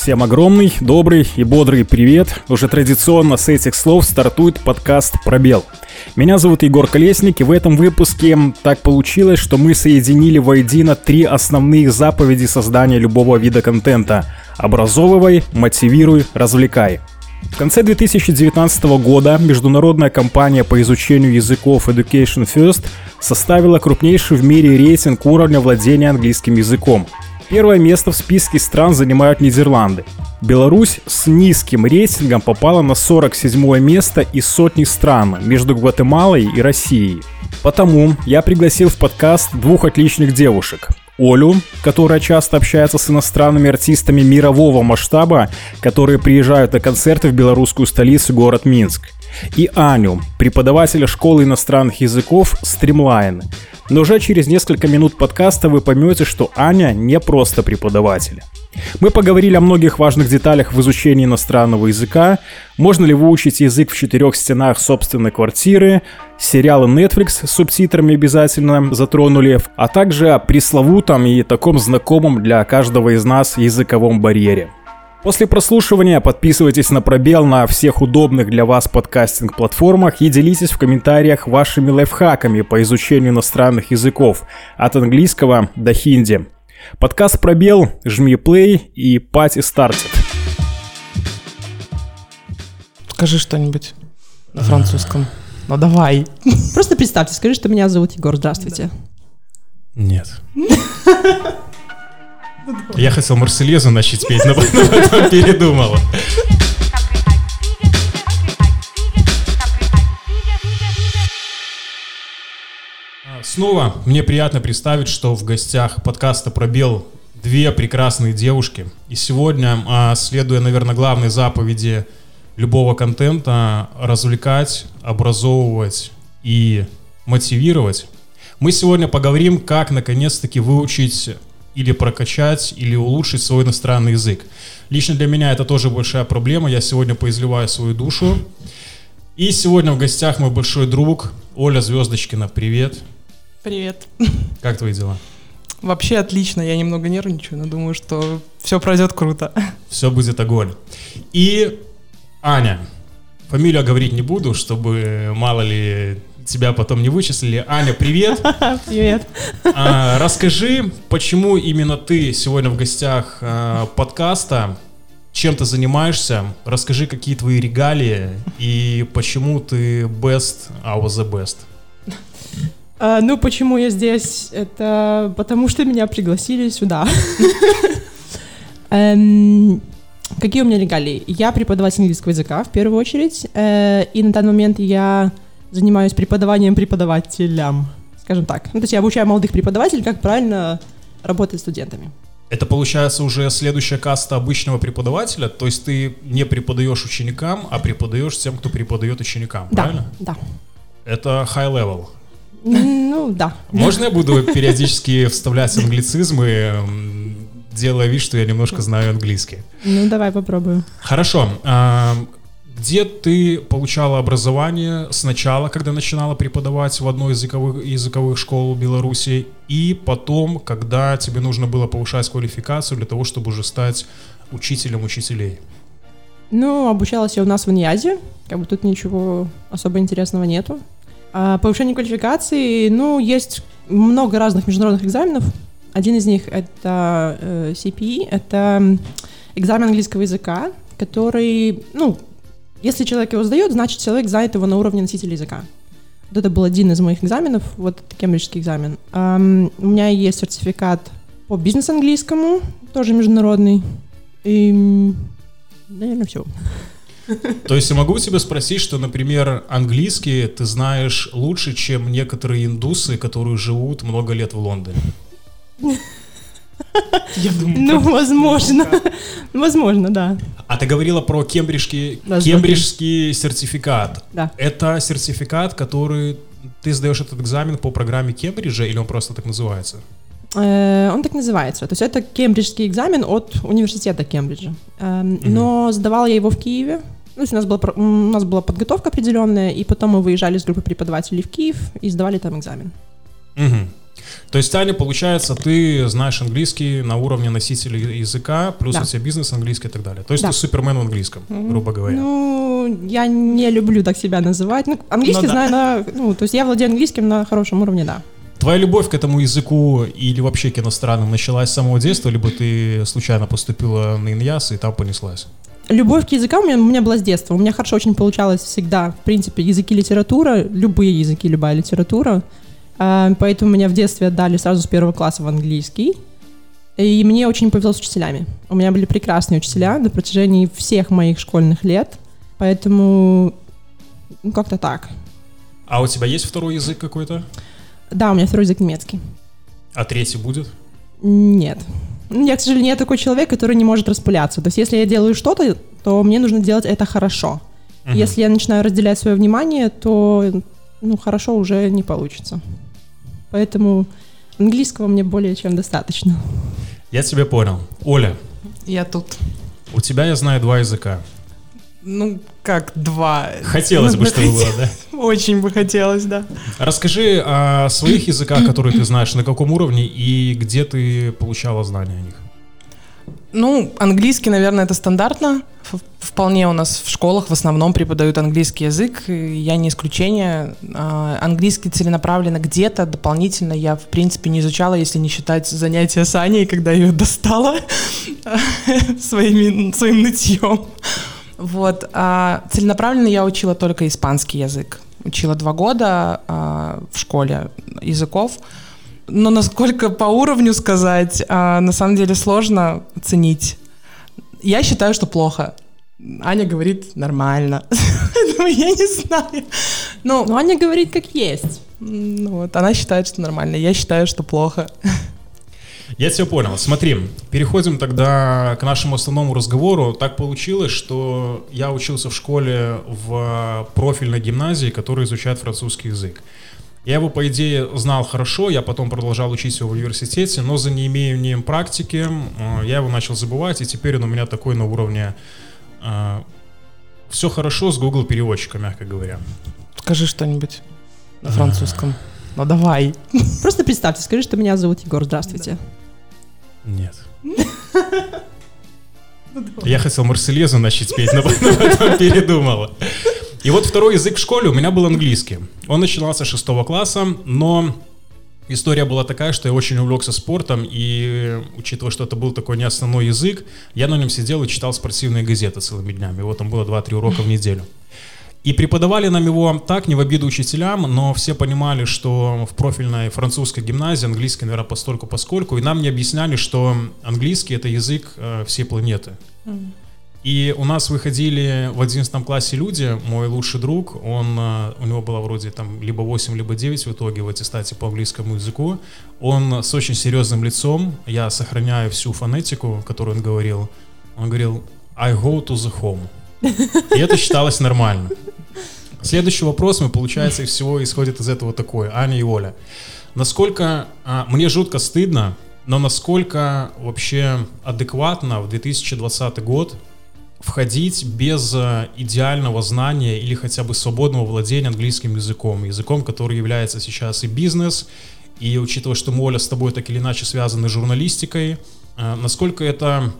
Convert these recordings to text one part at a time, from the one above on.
Всем огромный, добрый и бодрый привет. Уже традиционно с этих слов стартует подкаст «Пробел». Меня зовут Егор Колесник, и в этом выпуске так получилось, что мы соединили воедино три основные заповеди создания любого вида контента. Образовывай, мотивируй, развлекай. В конце 2019 года международная компания по изучению языков Education First составила крупнейший в мире рейтинг уровня владения английским языком. Первое место в списке стран занимают Нидерланды. Беларусь с низким рейтингом попала на 47 место из сотни стран между Гватемалой и Россией. Потому я пригласил в подкаст двух отличных девушек. Олю, которая часто общается с иностранными артистами мирового масштаба, которые приезжают на концерты в белорусскую столицу город Минск. И Аню, преподавателя школы иностранных языков Streamline. Но уже через несколько минут подкаста вы поймете, что Аня не просто преподаватель. Мы поговорили о многих важных деталях в изучении иностранного языка, можно ли выучить язык в четырех стенах собственной квартиры, сериалы Netflix с субтитрами обязательно затронули, а также о пресловутом и таком знакомом для каждого из нас языковом барьере. После прослушивания подписывайтесь на пробел на всех удобных для вас подкастинг-платформах и делитесь в комментариях вашими лайфхаками по изучению иностранных языков от английского до хинди. Подкаст «Пробел», жми play и пати стартит. Скажи что-нибудь на французском. Ну давай. Просто представьте, скажи, что меня зовут Егор. Здравствуйте. Нет. Я хотел Марселезу начать петь, но потом передумал. Снова мне приятно представить, что в гостях подкаста «Пробел» две прекрасные девушки. И сегодня, а, следуя, наверное, главной заповеди любого контента, развлекать, образовывать и мотивировать, мы сегодня поговорим, как наконец-таки выучить или прокачать, или улучшить свой иностранный язык. Лично для меня это тоже большая проблема. Я сегодня поизливаю свою душу. И сегодня в гостях мой большой друг Оля Звездочкина. Привет. Привет. Как твои дела? Вообще отлично, я немного нервничаю, но думаю, что все пройдет круто. Все будет огонь. И Аня. Фамилию говорить не буду, чтобы мало ли тебя потом не вычислили. Аня, привет. Привет. А, расскажи, почему именно ты сегодня в гостях а, подкаста, чем ты занимаешься, расскажи, какие твои регалии и почему ты best, I was the best. А, ну, почему я здесь? Это потому что меня пригласили сюда. Эм, какие у меня регалии? Я преподаватель английского языка, в первую очередь, э, и на данный момент я занимаюсь преподаванием преподавателям, скажем так. Ну, то есть я обучаю молодых преподавателей, как правильно работать с студентами. Это получается уже следующая каста обычного преподавателя, то есть ты не преподаешь ученикам, а преподаешь тем, кто преподает ученикам, да, правильно? Да. Это high level. Ну, да. Можно я буду периодически вставлять англицизмы, делая вид, что я немножко знаю английский? Ну, давай попробую. Хорошо. Где ты получала образование сначала, когда начинала преподавать в одной из языковых, языковых школ Беларуси, и потом, когда тебе нужно было повышать квалификацию для того, чтобы уже стать учителем учителей? Ну, обучалась я у нас в Иньязе, как бы тут ничего особо интересного нету. А повышение квалификации, ну, есть много разных международных экзаменов. Один из них это э, CPE, это экзамен английского языка, который, ну, если человек его сдает, значит человек знает его на уровне носителя языка. Вот это был один из моих экзаменов, вот кембриджский экзамен. Um, у меня есть сертификат по бизнес-английскому, тоже международный. И, наверное, все. То есть я могу тебя спросить, что, например, английский ты знаешь лучше, чем некоторые индусы, которые живут много лет в Лондоне? Я думаю, ну, возможно. возможно, да. А ты говорила про кембриджский, да, кембриджский сертификат. Да. Это сертификат, который ты сдаешь этот экзамен по программе Кембриджа или он просто так называется? Э, он так называется. То есть это кембриджский экзамен от университета Кембриджа. Эм, но сдавала я его в Киеве. Ну, у нас, была, у нас была подготовка определенная, и потом мы выезжали с группой преподавателей в Киев и сдавали там экзамен. Угу. То есть, Аня, получается, ты знаешь английский на уровне носителя языка, плюс Да. у тебя бизнес английский и так далее. То есть Да. ты супермен в английском, грубо говоря. Ну, я не люблю так себя называть. Ну, английский Ну да. знаю на... Ну, то есть я владею английским на хорошем уровне, да. Твоя любовь к этому языку или вообще к иностранным началась с самого детства, либо ты случайно поступила на Иньяс и там понеслась? Любовь к языкам у меня, у меня была с детства. У меня хорошо очень получалось всегда, в принципе, языки литература, любые языки, любая литература. А, Поэтому меня в детстве отдали сразу с первого класса в английский. И мне очень повезло с учителями. У меня были прекрасные учителя на протяжении всех моих школьных лет. Поэтому ну, как-то так. А у тебя есть второй язык какой-то? Да, у меня второй язык немецкий. А третий будет? Нет. Ну, Я, к сожалению, я такой человек, который не может распыляться. То есть, если я делаю что-то, то мне нужно делать это хорошо. Мгм. Если я начинаю разделять свое внимание, то ну, хорошо уже не получится. Поэтому английского мне более чем достаточно. Я тебя понял. Оля, Я тут. у тебя, я знаю, два языка. Ну, как два. Хотелось бы, Нужно чтобы было, да? Очень бы хотелось, да. Расскажи о своих языках, которые ты знаешь, на каком уровне и где ты получала знания о них. Ну, английский, наверное, это стандартно. Вполне у нас в школах в основном преподают английский язык. Я не исключение. А, Английский целенаправленно где-то дополнительно я, в принципе, не изучала, если не считать занятия с Аней, когда ее достала своими, своим нытьем. Вот. А целенаправленно я учила только испанский язык. Учила два года а, в школе языков. Но насколько по уровню сказать, а, на самом деле сложно оценить. Я считаю, что плохо. Аня говорит нормально. Ну, я не знаю. Ну, Но Аня говорит, как есть. ну вот, она считает, что нормально. Я считаю, что плохо. Я тебя понял. Смотри, переходим тогда к нашему основному разговору. Так получилось, что я учился в школе в профильной гимназии, которая изучает французский язык. Я его, по идее, знал хорошо, я потом продолжал учить его в университете, но за неимением практики я его начал забывать, и теперь он у меня такой на уровне все хорошо с Google переводчиком, мягко говоря. Скажи что-нибудь на французском. Ну давай. Просто представьте, скажи, что меня зовут Егор, здравствуйте. Нет. Я хотел Марсельезу начать петь, но потом передумала. И вот второй язык в школе у меня был английский. Он начинался с шестого класса, но история была такая, что я очень увлекся спортом, и учитывая, что это был такой не основной язык, я на нем сидел и читал спортивные газеты целыми днями. Вот там было 2-3 урока в неделю. И преподавали нам его так, не в обиду учителям, но все понимали, что в профильной французской гимназии английский, наверное, постольку поскольку, и нам не объясняли, что английский это язык э, всей планеты. И у нас выходили в 11 классе люди, мой лучший друг, он, э, у него было вроде там либо 8, либо 9 в итоге в аттестате по английскому языку. Он с очень серьезным лицом, я сохраняю всю фонетику, которую он говорил, он говорил «I go to the home». И это считалось нормально. Следующий вопрос, мы, получается, всего исходит из этого такой. Аня и Оля. Насколько... а, мне жутко стыдно, но насколько вообще адекватно в 2020 год входить без э, идеального знания или хотя бы свободного владения английским языком, языком, который является сейчас и бизнес, и учитывая, что мы, Оля, с тобой так или иначе связаны с журналистикой, э, насколько это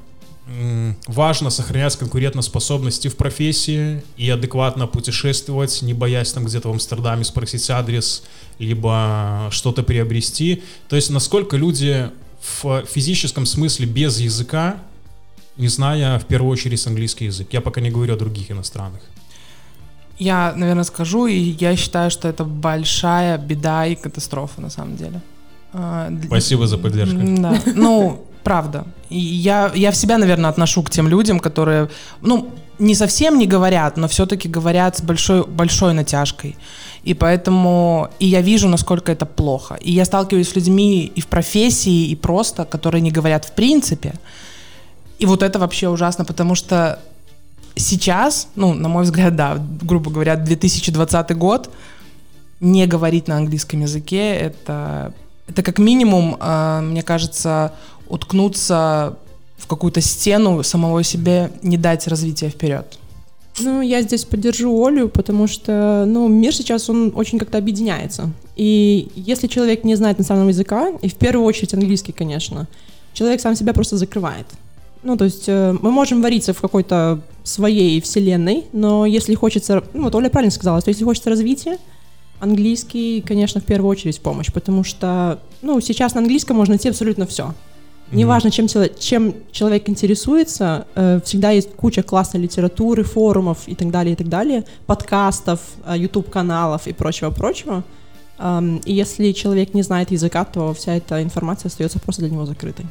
важно сохранять конкурентоспособность и в профессии, и адекватно путешествовать, не боясь там где-то в Амстердаме спросить адрес, либо что-то приобрести. То есть насколько люди в физическом смысле без языка, не зная в первую очередь английский язык. Я пока не говорю о других иностранных. Я, наверное, скажу, и я считаю, что это большая беда и катастрофа на самом деле. А, Спасибо за поддержку. Да, ну, правда. И я, я в себя, наверное, отношу к тем людям, которые, ну, не совсем не говорят, но все-таки говорят с большой, большой натяжкой. И поэтому, и я вижу, насколько это плохо. И я сталкиваюсь с людьми и в профессии, и просто, которые не говорят в принципе. И вот это вообще ужасно, потому что сейчас, ну, на мой взгляд, да, грубо говоря, 2020 год, не говорить на английском языке, это, это как минимум, э, мне кажется, уткнуться в какую-то стену, самого себе не дать развития вперед. Ну, я здесь поддержу Олю, потому что, ну, мир сейчас, он очень как-то объединяется. И если человек не знает национального языка, и в первую очередь английский, конечно, человек сам себя просто закрывает. Ну, то есть э, мы можем вариться в какой-то своей вселенной, но если хочется, ну, вот Оля правильно сказала, что если хочется развития, английский, конечно, в первую очередь помощь, потому что, ну, сейчас на английском можно найти абсолютно все. Неважно, чем, чем человек интересуется, э, всегда есть куча классной литературы, форумов и так далее, и так далее, подкастов, э, YouTube-каналов и прочего-прочего. Эм, и если человек не знает языка, то вся эта информация остается просто для него закрытой.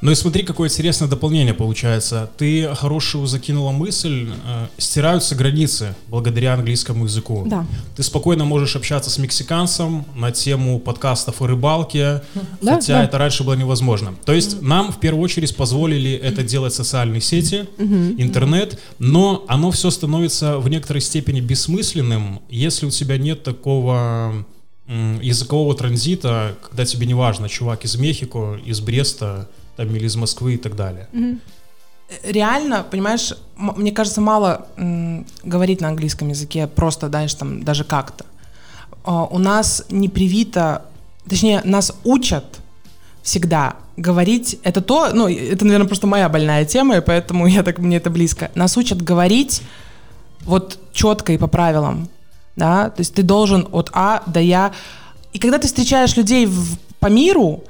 Ну и смотри, какое интересное дополнение получается. Ты хорошую закинула мысль, э, стираются границы благодаря английскому языку. Да. Ты спокойно можешь общаться с мексиканцем на тему подкастов о рыбалке, Да, хотя да. это раньше было невозможно. То есть нам в первую очередь позволили это делать социальные сети, интернет, но оно все становится в некоторой степени бессмысленным, если у тебя нет такого языкового транзита, когда тебе не важно, чувак из Мехико, из Бреста, там, или из Москвы и так далее. реально, понимаешь, мне кажется, мало м, говорить на английском языке, просто, знаешь, там, даже как-то. А, у нас не привито, точнее, нас учат всегда говорить, это то, ну, это, наверное, просто моя больная тема, и поэтому я так, мне это близко. Нас учат говорить вот четко и по правилам, да, то есть ты должен от А до Я. И когда ты встречаешь людей в- по миру,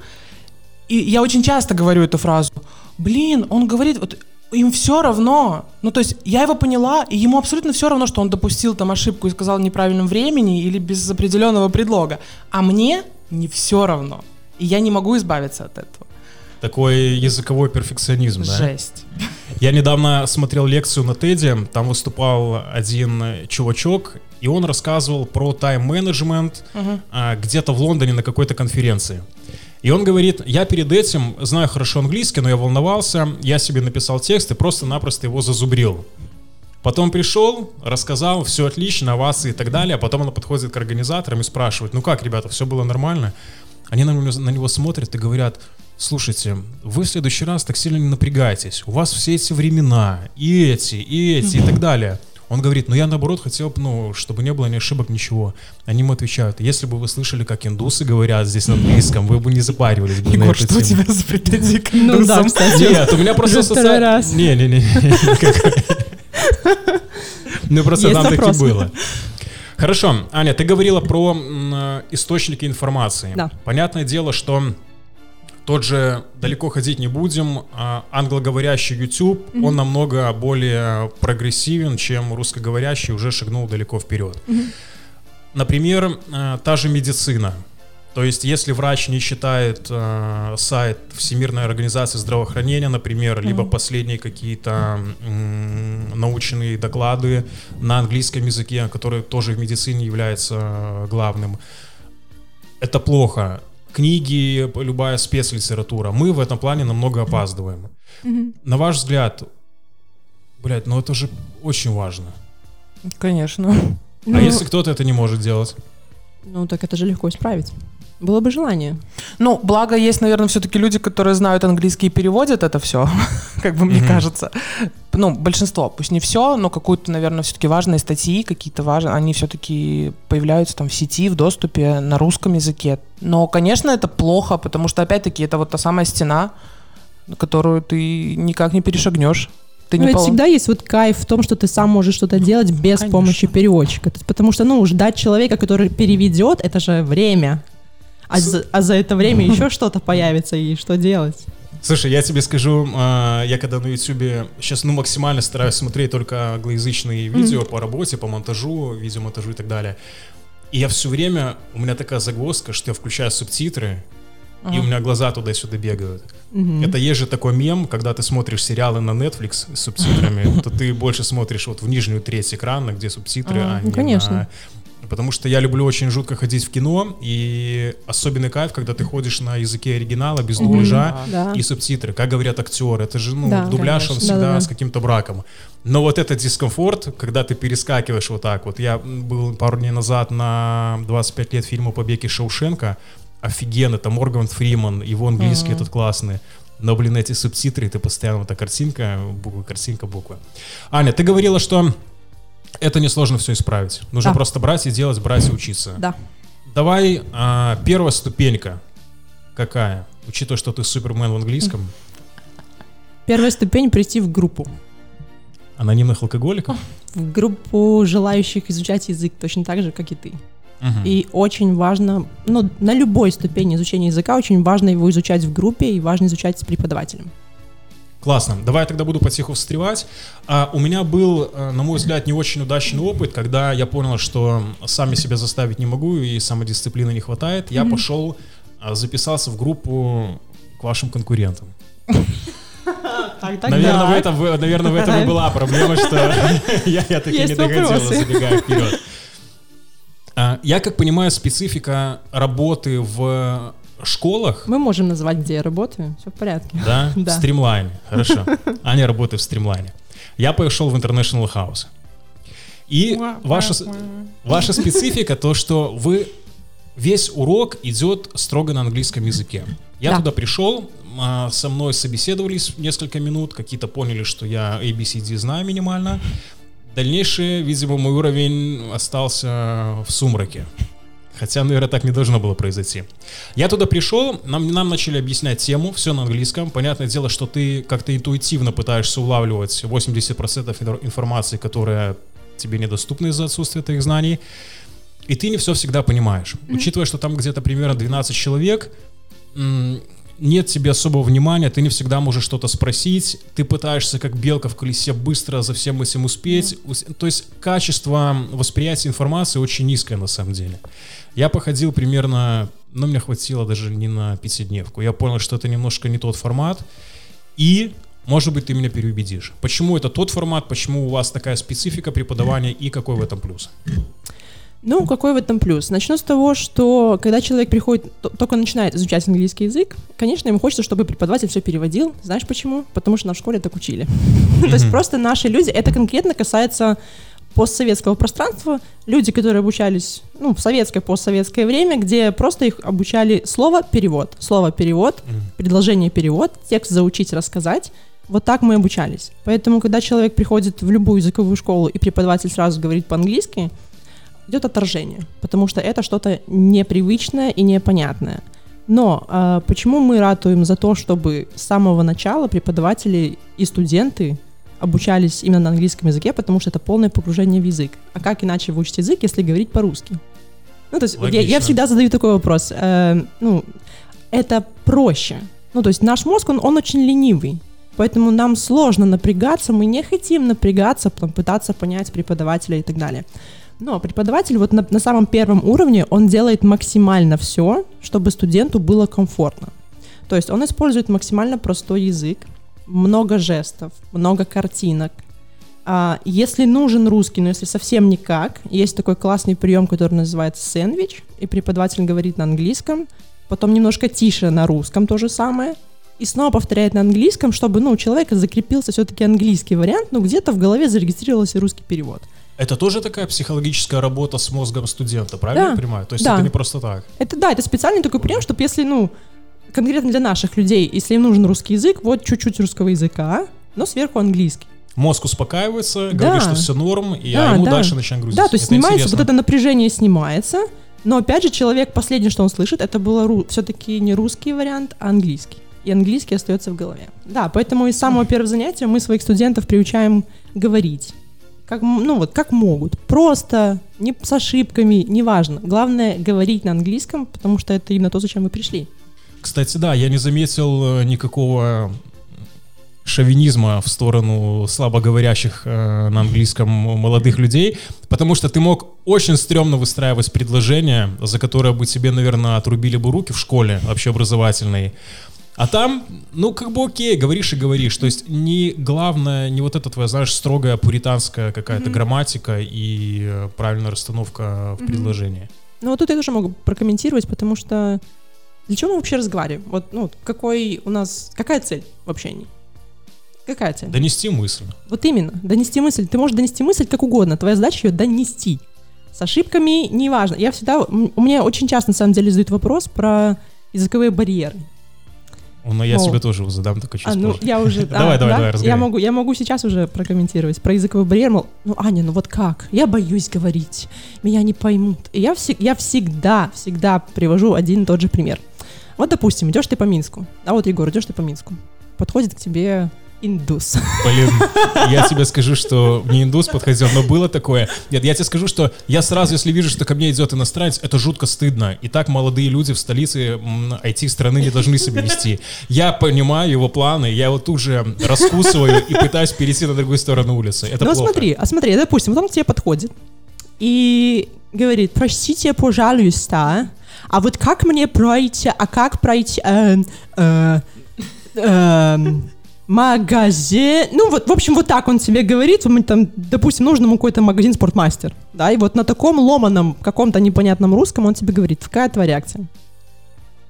и я очень часто говорю эту фразу, блин, он говорит, вот им все равно. Ну, то есть я его поняла, и ему абсолютно все равно, что он допустил там ошибку и сказал в неправильном времени или без определенного предлога. А мне не все равно. И я не могу избавиться от этого. Такой языковой перфекционизм, да? Жесть. Я недавно смотрел лекцию на Теди, там выступал один чувачок, и он рассказывал про тайм-менеджмент а, где-то в Лондоне на какой-то конференции. И он говорит, я перед этим знаю хорошо английский, но я волновался, я себе написал текст и просто-напросто его зазубрил. Потом пришел, рассказал, все отлично, овации и так далее, а потом он подходит к организаторам и спрашивает, ну как, ребята, все было нормально? Они на него, на него смотрят и говорят, слушайте, вы в следующий раз так сильно не напрягайтесь, у вас все эти времена, и эти, и эти, и так далее. Он говорит, ну я наоборот хотел бы, ну, чтобы не было ни ошибок, ничего. Они ему отвечают, если бы вы слышали, как индусы говорят здесь на английском, вы бы не запаривались бы на Егор, эту что у тему». тебя за претензии к Ну да, кстати. Нет, у меня просто второй раз. Не-не-не. Ну просто там таки было. Хорошо, Аня, ты говорила про источники информации. Да. Понятное дело, что тот же далеко ходить не будем. а, Англоговорящий YouTube, он намного более прогрессивен, чем русскоговорящий, уже шагнул далеко вперед. Например, э, та же медицина. То есть, если врач не читает э, сайт Всемирной организации здравоохранения, например, либо последние какие-то м, научные доклады на английском языке, которые тоже в медицине является э, главным, это плохо. Книги, любая спецлитература. Мы в этом плане намного опаздываем. На ваш взгляд, блядь, ну это же очень важно. Конечно. Ну, А если кто-то это не может делать? ну, так это же легко исправить. Было бы желание. Ну, благо есть, наверное, все-таки люди, которые знают английский и переводят это все, как бы мне кажется. Ну, большинство, пусть не все, но какую-то, наверное, все-таки важные статьи, какие-то важные, они все-таки появляются там в сети, в доступе на русском языке. Но, конечно, это плохо, потому что, опять-таки, это вот та самая стена, на которую ты никак не перешагнешь. Ты Но не ведь пол- всегда есть вот кайф в том, что ты сам можешь что-то делать без конечно. помощи переводчика. То есть Потому что, ну, ждать человека, который переведет, это же время. А, за, а за это время еще что-то появится, и что делать? Слушай, я тебе скажу, а, я когда на YouTube сейчас ну максимально стараюсь смотреть только англоязычные видео по работе, по монтажу, видеомонтажу и так далее. И я все время, у меня такая загвоздка, что я включаю субтитры, и у меня глаза туда-сюда бегают. Мгм. Это есть же такой мем, когда ты смотришь сериалы на Netflix с субтитрами, то ты больше смотришь вот в нижнюю треть экрана, где субтитры, А, а ну, не конечно. на- Потому что я люблю очень жутко ходить в кино, и особенный кайф, когда ты ходишь на языке оригинала, без дубляжа, Да. и субтитры. Как говорят актеры, это же, ну, Да, дубляж, он конечно. всегда Да-да-да. с каким-то браком. Но вот этот дискомфорт, когда ты перескакиваешь вот так вот. Я был пару дней назад на 25 лет фильма «Побег из Шоушенка». Офигенно, там Морган Фриман, его английский этот классный. Но, блин, эти субтитры, ты постоянно вот эта картинка, буква, картинка, буква. Аня, ты говорила, что Это несложно все исправить. Нужно Да. просто брать и делать, брать и учиться. Да. Давай, а, первая ступенька какая? Учитывая, что ты супермен в английском, Первая ступень — прийти в группу. анонимных алкоголиков. В группу желающих изучать язык точно так же, как и ты. Мгм. И очень важно, ну, на любой ступени изучения языка очень важно его изучать в группе и важно изучать с преподавателем. Классно. Давай я тогда буду потиху встревать. А, у меня был, э, на мой взгляд, не очень удачный опыт, когда я понял, что сам я себя заставить не могу и самодисциплины не хватает. Я пошел, а, записался в группу к вашим конкурентам. Наверное, в этом, в- наверное, в этом и была проблема, что я, я таки не Есть вопросы. забегая вперед. А, Я, как понимаю, специфика работы в школах, Мы можем назвать, где я работаю, все в порядке. да, в Да. стримлайне, хорошо. Аня работает в стримлайне. Я пошел в International House. И ваша, ваша специфика то, что вы весь урок идет строго на английском языке. Я Да. туда пришел, а, со мной собеседовались несколько минут, какие-то поняли, что я ABCD знаю минимально. Дальнейший, видимо, мой уровень остался в сумраке. Хотя, наверное, так не должно было произойти. Я туда пришел, нам, нам начали объяснять тему, все на английском. Понятное дело, что ты как-то интуитивно пытаешься улавливать 80% инфор- информации, которая тебе недоступна из-за отсутствия твоих знаний. И ты не все всегда понимаешь. Учитывая, что там где-то примерно 12 человек, нет тебе особого внимания, ты не всегда можешь что-то спросить, ты пытаешься как белка в колесе быстро за всем этим успеть. Ус- То есть качество восприятия информации очень низкое на самом деле. Я походил примерно, ну, мне хватило даже не на пятидневку. Я понял, что это немножко не тот формат. И, может быть, ты меня переубедишь. Почему это тот формат, почему у вас такая специфика преподавания и какой в этом плюс? Ну, какой в этом плюс? Начну с того, что когда человек приходит, только начинает изучать английский язык, конечно, ему хочется, чтобы преподаватель все переводил. Знаешь почему? Потому что нас в школе так учили. То есть просто наши люди, это конкретно касается постсоветского пространства, люди, которые обучались ну, в советское, постсоветское время, где просто их обучали слово «перевод», слово «перевод», предложение «перевод», текст заучить, рассказать. Вот так мы обучались. Поэтому, когда человек приходит в любую языковую школу и преподаватель сразу говорит по-английски, идет отторжение, потому что это что-то непривычное и непонятное. Но а, почему мы ратуем за то, чтобы с самого начала преподаватели и студенты обучались именно на английском языке, потому что это полное погружение в язык. А как иначе выучить язык, если говорить по-русски? Ну, то есть я, я всегда задаю такой вопрос. Э, ну, это проще. Ну, то есть наш мозг, он, он очень ленивый. Поэтому нам сложно напрягаться, мы не хотим напрягаться, потом пытаться понять преподавателя и так далее. Но преподаватель вот на, на самом первом уровне, он делает максимально все, чтобы студенту было комфортно. То есть он использует максимально простой язык, много жестов, много картинок. А, если нужен русский, но если совсем никак, есть такой классный прием, который называется сэндвич, и преподаватель говорит на английском, потом немножко тише на русском то же самое, и снова повторяет на английском, чтобы ну, у человека закрепился все-таки английский вариант, но где-то в голове зарегистрировался русский перевод. Это тоже такая психологическая работа с мозгом студента, правильно Да. я понимаю? То есть Да. это не просто так. Это да, это специальный такой прием, чтобы если, ну, конкретно для наших людей, если им нужен русский язык, вот чуть-чуть русского языка, но сверху английский. Мозг успокаивается, Да. говорит, что все норм, и Да, а ему да. дальше начинает грузить. Да, то есть Это снимается, интересно. вот это напряжение снимается, но опять же человек, последнее, что он слышит, это было все-таки не русский вариант, а английский. И английский остается в голове. Да, поэтому из самого первого занятия мы своих студентов приучаем говорить. Как, ну вот, как могут. Просто, не с ошибками, неважно. Главное говорить на английском, потому что это именно то, зачем мы пришли. Кстати, да, я не заметил э, никакого шовинизма в сторону слабоговорящих э, на английском молодых людей, потому что ты мог очень стрёмно выстраивать предложения, за которые бы тебе, наверное, отрубили бы руки в школе общеобразовательной. А там, ну, как бы окей, говоришь и говоришь. То есть не главное, не вот эта твоя, знаешь, строгая пуританская какая-то грамматика и э, правильная расстановка в предложении. Ну вот тут я тоже могу прокомментировать, потому что для чего мы вообще разговариваем? Вот, ну, какой у нас, какая цель в общении? Какая цель? Донести мысль. Вот именно, донести мысль. Ты можешь донести мысль как угодно, твоя задача ее донести. С ошибками неважно. Я всегда, у меня очень часто на самом деле задают вопрос про языковые барьеры. Ну, я себе тоже задам такой чуть а, ну, я уже... Давай, давай, давай, я могу, я могу сейчас уже прокомментировать. Про языковой барьер, мол, ну, Аня, ну вот как? Я боюсь говорить, меня не поймут. И я, всег, я всегда, всегда привожу один и тот же пример. Вот, допустим, идешь ты по Минску, а вот, Егор, идешь ты по Минску, подходит к тебе индус. Блин, я тебе скажу, что не индус подходил, но было такое. Нет, я тебе скажу, что я сразу, если вижу, что ко мне идет иностранец, это жутко стыдно. И так молодые люди в столице IT-страны не должны себя вести. Я понимаю его планы, я его тут же раскусываю и пытаюсь перейти на другую сторону улицы. Это ну, плохо. смотри, а смотри, допустим, вот он к тебе подходит и говорит, простите, пожалуйста, а вот как мне пройти, а как пройти... Э, э, э, магазин. Ну, вот, в общем, вот так он себе говорит. Там, допустим, нужен ему какой-то магазин спортмастер. Да, и вот на таком ломаном, каком-то непонятном русском он тебе говорит, какая твоя реакция?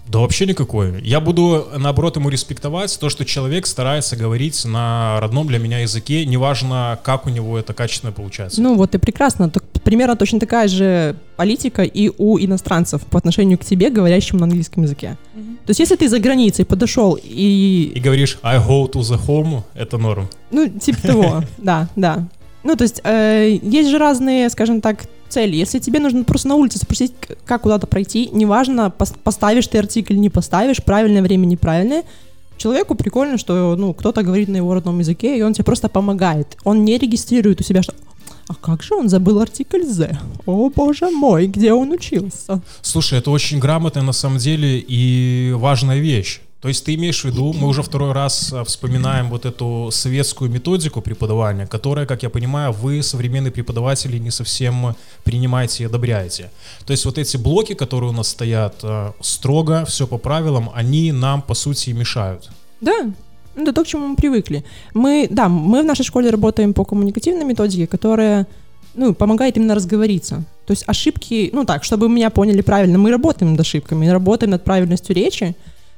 Да вообще никакой. Я буду, наоборот, ему респектовать то, что человек старается говорить на родном для меня языке, неважно, как у него это качественно получается. Ну вот и прекрасно. Так, примерно точно такая же политика и у иностранцев по отношению к тебе, говорящим на английском языке. Mm-hmm. То есть если ты за границей подошел и... И говоришь I go to the home, это норм. Ну, типа того, да, да. Ну, то есть э, есть же разные, скажем так, цели. Если тебе нужно просто на улице спросить, как куда-то пройти, неважно, поставишь ты артикль, не поставишь, правильное время, неправильное, человеку прикольно, что ну, кто-то говорит на его родном языке, и он тебе просто помогает. Он не регистрирует у себя, что а как же он забыл артикль «the»? О, боже мой, где он учился? Слушай, это очень грамотная на самом деле и важная вещь. То есть ты имеешь в виду, мы уже второй раз а, вспоминаем вот эту советскую методику преподавания, которая, как я понимаю, вы, современные преподаватели, не совсем принимаете и одобряете. То есть вот эти блоки, которые у нас стоят а, строго, все по правилам, они нам, по сути, мешают. Да, ну, это то, к чему мы привыкли. Мы, да, мы в нашей школе работаем по коммуникативной методике, которая ну, помогает именно разговориться. То есть ошибки, ну так, чтобы меня поняли правильно, мы работаем над ошибками, работаем над правильностью речи,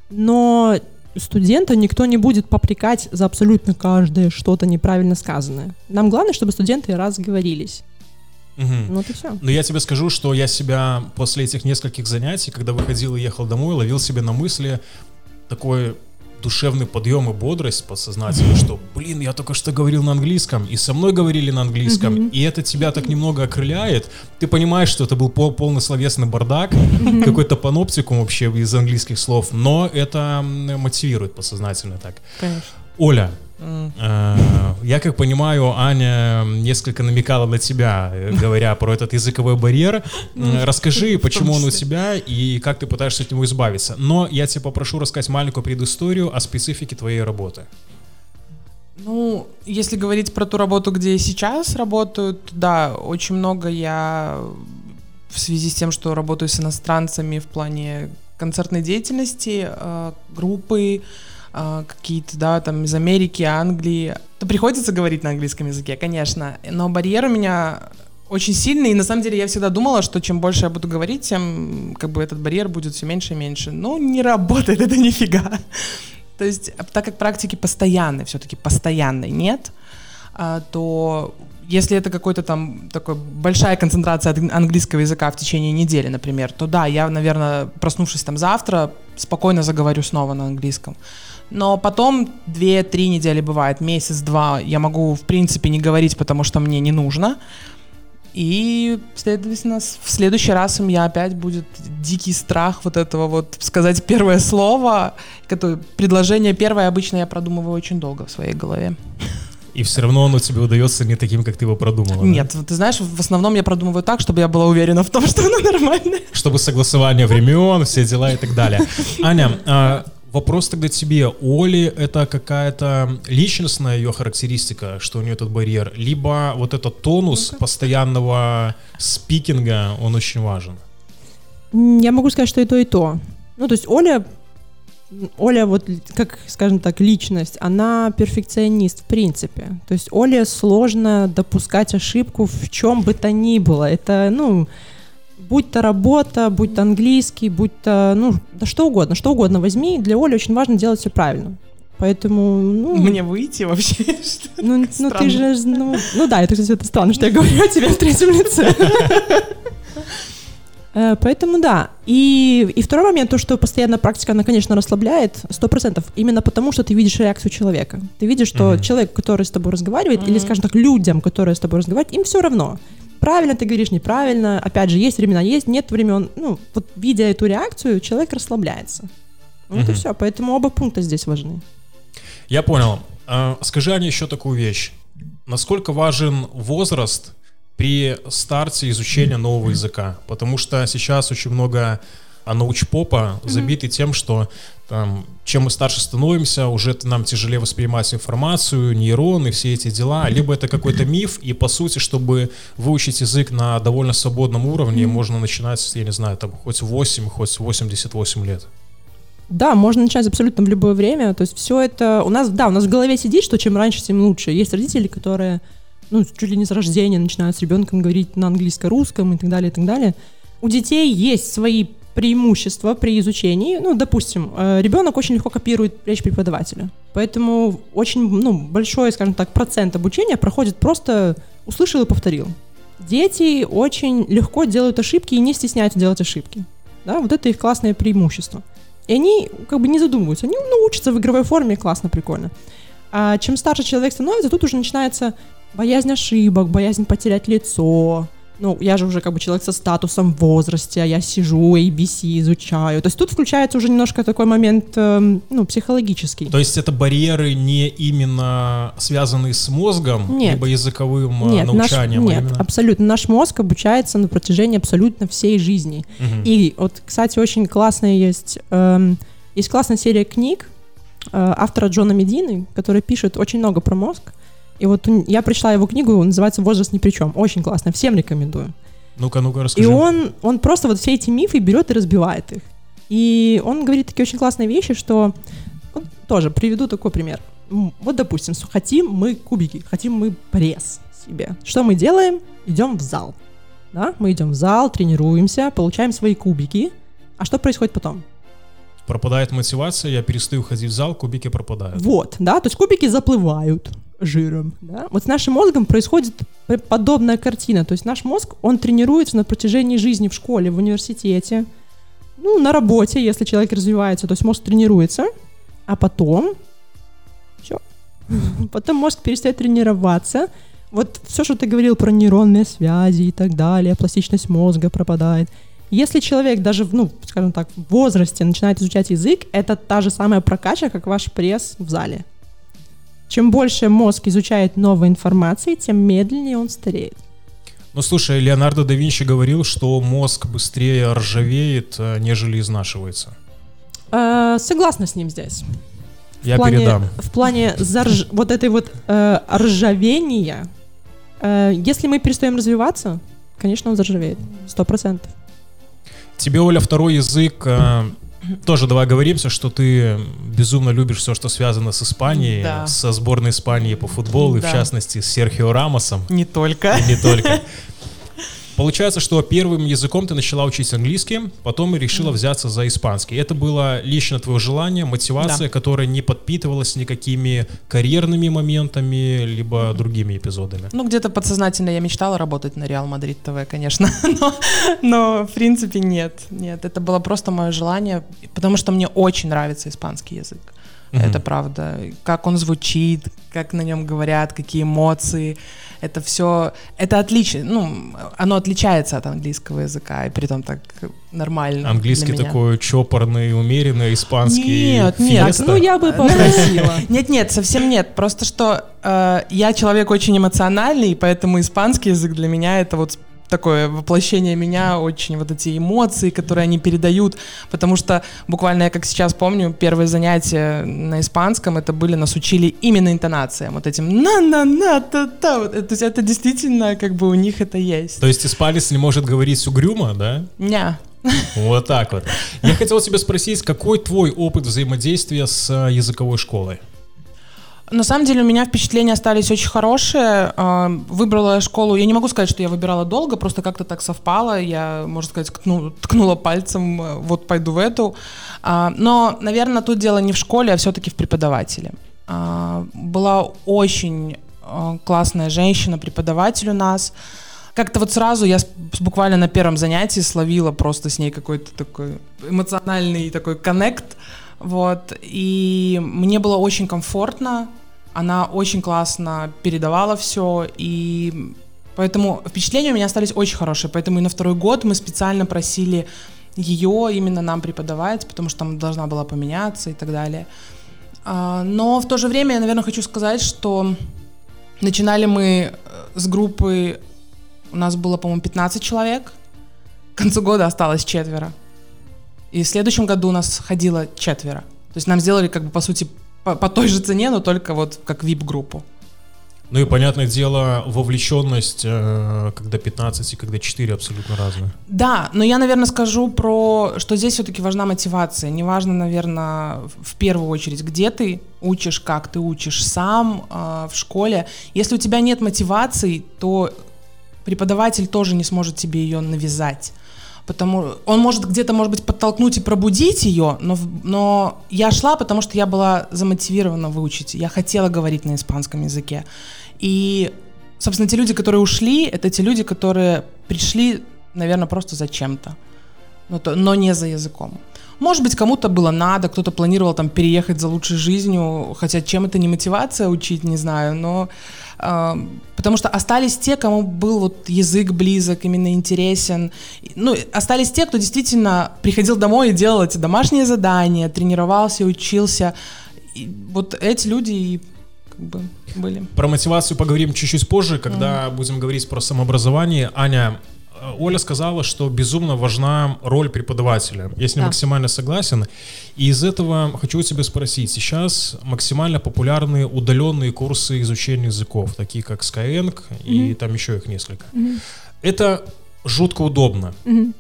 но студента никто не будет попрекать за абсолютно каждое что-то неправильно сказанное. Нам главное, чтобы студенты разговорились. Угу. Ну, вот и все. Но я тебе скажу, что я себя после этих нескольких занятий, когда выходил и ехал домой, ловил себе на мысли такой душевный подъем и бодрость подсознательно, что, блин, я только что говорил на английском, и со мной говорили на английском, mm-hmm. и это тебя так немного окрыляет. Ты понимаешь, что это был пол полный словесный бардак, mm-hmm. какой-то паноптикум вообще из английских слов, но это мотивирует подсознательно так. Конечно. Оля, я как понимаю, Аня несколько намекала на тебя, э, говоря про этот языковой барьер. Ну, Расскажи, почему он у тебя и как ты пытаешься от него избавиться. Но я тебя попрошу рассказать маленькую предысторию о специфике твоей работы. Ну, если говорить про ту работу, где я сейчас работаю, то да, очень много я в связи с тем, что работаю с иностранцами в плане концертной деятельности, э, группы, а, какие-то, да, там из Америки, Англии, то приходится говорить на английском языке, конечно. Но барьер у меня очень сильный, и на самом деле я всегда думала, что чем больше я буду говорить, тем как бы этот барьер будет все меньше и меньше. Но не работает это нифига. То есть, так как практики постоянной, все-таки постоянной нет, а, то если это какой-то там такой большая концентрация английского языка в течение недели, например, то да, я, наверное, проснувшись там завтра, спокойно заговорю снова на английском. Но потом 2-3 недели бывает, месяц-два я могу, в принципе, не говорить, потому что мне не нужно. И, следовательно, в следующий раз у меня опять будет дикий страх вот этого вот сказать первое слово. Которое, предложение первое обычно я продумываю очень долго в своей голове. И все равно оно тебе удается не таким, как ты его продумала. Нет, да? ты знаешь, в основном я продумываю так, чтобы я была уверена в том, что оно нормальное. Чтобы согласование времен, все дела и так далее. Аня, а, Вопрос тогда тебе, Оли это какая-то личностная ее характеристика, что у нее этот барьер, либо вот этот тонус ну, постоянного спикинга, он очень важен? Я могу сказать, что и то, и то. Ну, то есть Оля, Оля вот, как, скажем так, личность, она перфекционист в принципе. То есть Оле сложно допускать ошибку в чем бы то ни было. Это, ну, будь то работа, будь то английский, будь то, ну, да что угодно, что угодно возьми. Для Оли очень важно делать все правильно. Поэтому, ну... Мне выйти вообще? Ну, ну ты же, ну, ну да, это, кстати, это странно, что я говорю о тебе в третьем лице. Э, Поэтому да. И, и второй момент, то, что постоянная практика, она, конечно, расслабляет, сто процентов, именно потому, что ты видишь реакцию человека. Ты видишь, что Мгм. человек, который с тобой разговаривает, или, Мгм. скажем так, людям, которые с тобой разговаривают, им все равно. Правильно ты говоришь, неправильно. Опять же, есть времена, есть, нет времен. Ну, вот видя эту реакцию, человек расслабляется. Вот и Мгм. все. Поэтому оба пункта здесь важны. Я понял. А, Скажи, Аня, еще такую вещь. Насколько важен возраст при старте изучения нового языка? Потому что сейчас очень много а, научпопа забиты тем, что там, чем мы старше становимся, уже нам тяжелее воспринимать информацию, нейроны, все эти дела. Либо это какой-то миф, и по сути, чтобы выучить язык на довольно свободном уровне, можно начинать, я не знаю, там хоть 8, хоть 88 лет. Да, можно начать абсолютно в любое время. То есть все это... У нас, да, у нас в голове сидит, что чем раньше, тем лучше. Есть родители, которые, ну, чуть ли не с рождения начинают с ребенком говорить на английско-русском и так далее, и так далее. У детей есть свои преимущества при изучении. Ну, допустим, э, ребенок очень легко копирует речь преподавателя. Поэтому очень, ну, большой, скажем так, процент обучения проходит просто услышал и повторил. Дети очень легко делают ошибки и не стесняются делать ошибки. Да, вот это их классное преимущество. И они как бы не задумываются. Они ну, учатся в игровой форме, классно, прикольно. А чем старше человек становится, тут уже начинается боязнь ошибок, боязнь потерять лицо. Ну, я же уже как бы человек со статусом в возрасте, а я сижу, ABC изучаю. То есть тут включается уже немножко такой момент, эм, ну, психологический. То есть это барьеры не именно связанные с мозгом, Нет. либо языковым э, Нет, наш, научанием, а нет, именно- абсолютно. Наш мозг обучается на протяжении абсолютно всей жизни. Мгм. И вот, кстати, очень классная есть, эм, есть классная серия книг э, автора Джона Медины, который пишет очень много про мозг. И вот я прочла его книгу, называется «Возраст ни при чем». Очень классно, всем рекомендую. Ну-ка, ну-ка, И расскажи. он, он просто вот все эти мифы берет и разбивает их. И он говорит такие очень классные вещи, что... Вот тоже приведу такой пример. Вот, допустим, хотим мы кубики, хотим мы пресс себе. Что мы делаем? Идем в зал. Да? Мы идем в зал, тренируемся, получаем свои кубики. А что происходит потом? Пропадает мотивация, я перестаю ходить в зал, кубики пропадают. Вот, да, то есть кубики заплывают жиром, да. Вот с нашим мозгом происходит подобная картина, то есть наш мозг, он тренируется на протяжении жизни в школе, в университете, ну, на работе, если человек развивается, то есть мозг тренируется, а потом все, потом мозг перестает тренироваться, вот все, что ты говорил про нейронные связи и так далее, пластичность мозга пропадает. Если человек даже, ну, скажем так, в возрасте начинает изучать язык, это та же самая прокачка, как ваш пресс в зале. Чем больше мозг изучает новой информации, тем медленнее он стареет. Ну, слушай, Леонардо да Винчи говорил, что мозг быстрее ржавеет, э, нежели изнашивается. Э, согласна с ним здесь. Я в плане, передам. В плане зарж- вот этой вот э, ржавения, э, если мы перестаем развиваться, конечно, он заржавеет. Сто процентов. Тебе, Оля, второй язык... э, Тоже давай оговоримся, что ты безумно любишь все, что связано с Испанией, Да. со сборной Испании по футболу, и в Да. частности с Серхио Рамосом. Не только. И не только. Получается, что первым языком ты начала учить английский, потом и решила взяться за испанский. Это было лично твое желание, мотивация, которая не подпитывалась никакими карьерными моментами, либо другими эпизодами. Ну, где-то подсознательно я мечтала работать на Реал Мадрид ТВ, конечно, но, но в принципе нет, нет, это было просто мое желание, потому что мне очень нравится испанский язык. Мгм. Это правда. Как он звучит, как на нем говорят, какие эмоции. Это все, это отлично. Ну, оно отличается от английского языка, и при том так нормально. Английский такой чопорный, умеренный, испанский. Нет, нет. Ну, я бы попросила. Нет, нет, совсем нет. Просто что э, я человек очень эмоциональный, поэтому испанский язык для меня это вот такое воплощение меня, очень вот эти эмоции, которые они передают, потому что буквально я как сейчас помню, первые занятия на испанском это были, нас учили именно интонациям, вот этим на-на-на-та-та, вот, это, то есть это действительно как бы у них это есть. То есть испанец не может говорить угрюмо, да? Ня. Вот так вот. Я хотел тебя спросить, какой твой опыт взаимодействия с э, языковой школой? На самом деле у меня впечатления остались очень хорошие. А, Выбрала школу, я не могу сказать, что я выбирала долго, просто как-то так совпало. Я, можно сказать, ткну- ткнула пальцем, э, вот пойду в эту. А, Но, наверное, тут дело не в школе, а все-таки в преподавателе. А, Была очень э, классная женщина, преподаватель у нас. как-то вот сразу я буквально на первом занятии словила просто с ней какой-то такой эмоциональный такой коннект, вот, и мне было очень комфортно, она очень классно передавала все, и поэтому впечатления у меня остались очень хорошие, поэтому и на второй год мы специально просили ее именно нам преподавать, потому что там должна была поменяться и так далее. А, но в то же время я, наверное, хочу сказать, что начинали мы э, с группы, у нас было, по-моему, 15 человек, к концу года осталось четверо. И в следующем году у нас ходило четверо. То есть нам сделали, как бы, по сути, по, по той же цене, но только вот как VIP-группу. Ну и, понятное дело, вовлеченность, э, когда 15 и когда 4 абсолютно разные. Да, но я, наверное, скажу про, что здесь все-таки важна мотивация. Неважно, наверное, в первую очередь, где ты учишь, как ты учишь сам э, в школе. Если у тебя нет мотивации, то преподаватель тоже не сможет тебе ее навязать потому он может где-то, может быть, подтолкнуть и пробудить ее, но, но я шла, потому что я была замотивирована выучить, я хотела говорить на испанском языке. И, собственно, те люди, которые ушли, это те люди, которые пришли, наверное, просто за чем-то, но, но не за языком. Может быть, кому-то было надо, кто-то планировал там переехать за лучшей жизнью, хотя чем это не мотивация учить, не знаю, но потому что остались те, кому был вот язык близок, именно интересен. Ну, остались те, кто действительно приходил домой и делал эти домашние задания, тренировался, учился. И вот эти люди и как бы были. Про мотивацию поговорим чуть-чуть позже, когда mm-hmm. будем говорить про самообразование. Аня, Оля сказала, что безумно важна роль преподавателя. Я с ним да. максимально согласен. И из этого хочу у тебя спросить. Сейчас максимально популярны удаленные курсы изучения языков, такие как Skyeng mm-hmm. и там еще их несколько. Mm-hmm. Это жутко удобно. Mm-hmm